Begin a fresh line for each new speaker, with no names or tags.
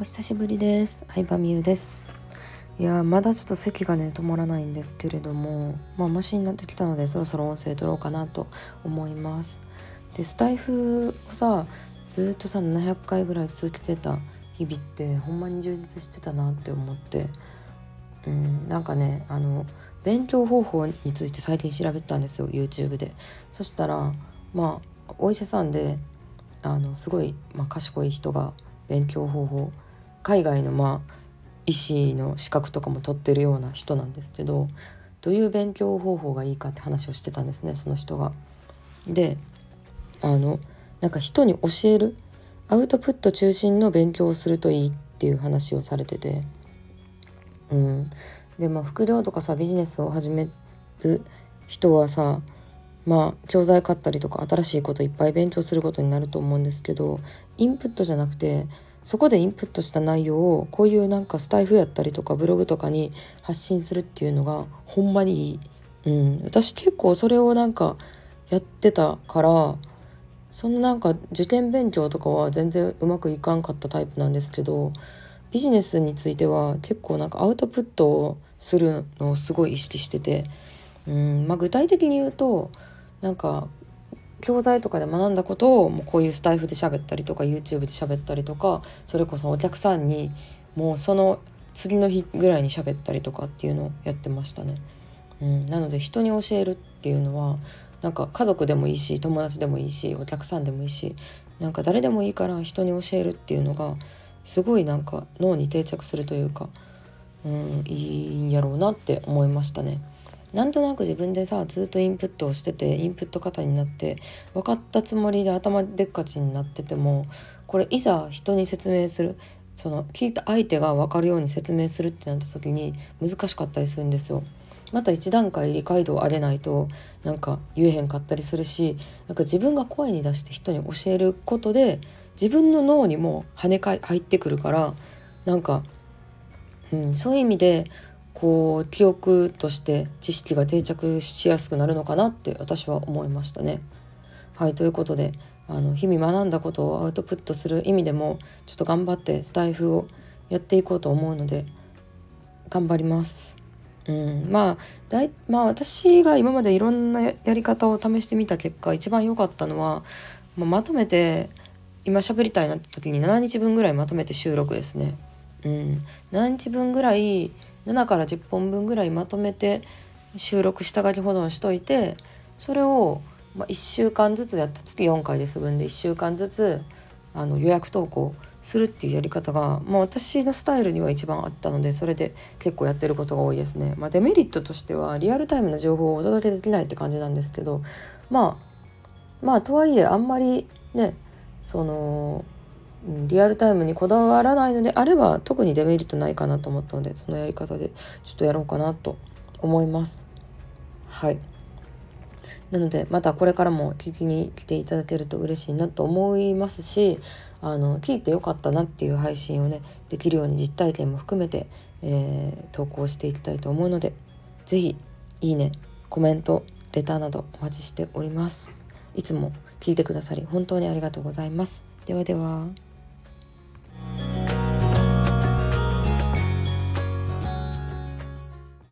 お久しぶりです。相葉美優です。いやまだちょっと席がね止まらないんですけれどもまあマシになってきたのでそろそろ音声取ろうかなと思います。でスタイフをさずっとさ700回ぐらい続けてた日々ってほんまに充実してたなって思ってうんなんかねあの勉強方法について最近調べたんですよ YouTube で。そしたらまあお医者さんであのすごい、まあ、賢い人が勉強方法海外のまあ医師の資格とかも取ってるような人なんですけどどういう勉強方法がいいかって話をしてたんですねその人が。であのなんか人に教えるアウトプット中心の勉強をするといいっていう話をされてて。うん、でまあ副業とかさビジネスを始める人はさまあ教材買ったりとか新しいこといっぱい勉強することになると思うんですけどインプットじゃなくてそこでインプットした内容をこういうなんかスタイフやったりとかブログとかに発信するっていうのがほんまにいい。うん、私結構それをなんかやってたからそのなんか受験勉強とかは全然うまくいかんかったタイプなんですけどビジネスについては結構なんかアウトプットをするのをすごい意識してて、うんまあ、具体的に言うとなんか教材とかで学んだことをもうこういうスタイフで喋ったりとか YouTube で喋ったりとかそれこそお客さんにもうその次の日ぐらいに喋ったりとかっていうのをやってましたね。うん、なので人に教えるっていうのはなんか家族でもいいし友達でもいいしお客さんでもいいしなんか誰でもいいから人に教えるっていうのがすごいなんか脳に定着するというか、うん、いいんやろうなって思いましたね。なんとなく自分でさずっとインプットをしててインプット型になって分かったつもりで頭でっかちになっててもこれいざ人に説明するその聞いた相手が分かるように説明するってなった時に難しかったりするんですよ。また一段階理解度を上げないとなんか言えへんかったりするしなんか自分が声に出して人に教えることで自分の脳にも跳ねか入ってくるからなんか、うん、そういう意味でこう記憶として知識が定着しやすくなるのかなって私は思いましたね。はいということであの日々学んだことをアウトプットする意味でもちょっと頑張ってスタイフをやっていこうと思うので頑張ります。うん、まあだいまあ私が今までいろんなやり方を試してみた結果一番良かったのは、まあ、まとめて今喋りたいなって時に7日分ぐらいまとめて収録ですね。うん、7日分ぐらい7から10本分ぐらいまとめて収録下書き保存しといてそれを、ま、1週間ずつやった月4回で済むんで1週間ずつあの予約投稿するっていうやり方が、まあ、私のスタイルには一番あったのでそれで結構やってることが多いですね。まあ、デメリットとしてはリアルタイムな情報をお届けできないって感じなんですけどまあまあとはいえあんまりねそのリアルタイムにこだわらないのであれば特にデメリットないかなと思ったのでそのやり方でちょっとやろうかなと思います。はい。なのでまたこれからも聞きに来ていただけると嬉しいなと思いますしあの聞いてよかったなっていう配信をねできるように実体験も含めて、えー、投稿していきたいと思うので是非いいねコメントレターなどお待ちしております。いつも聞いてくださり本当にありがとうございます。ではでは。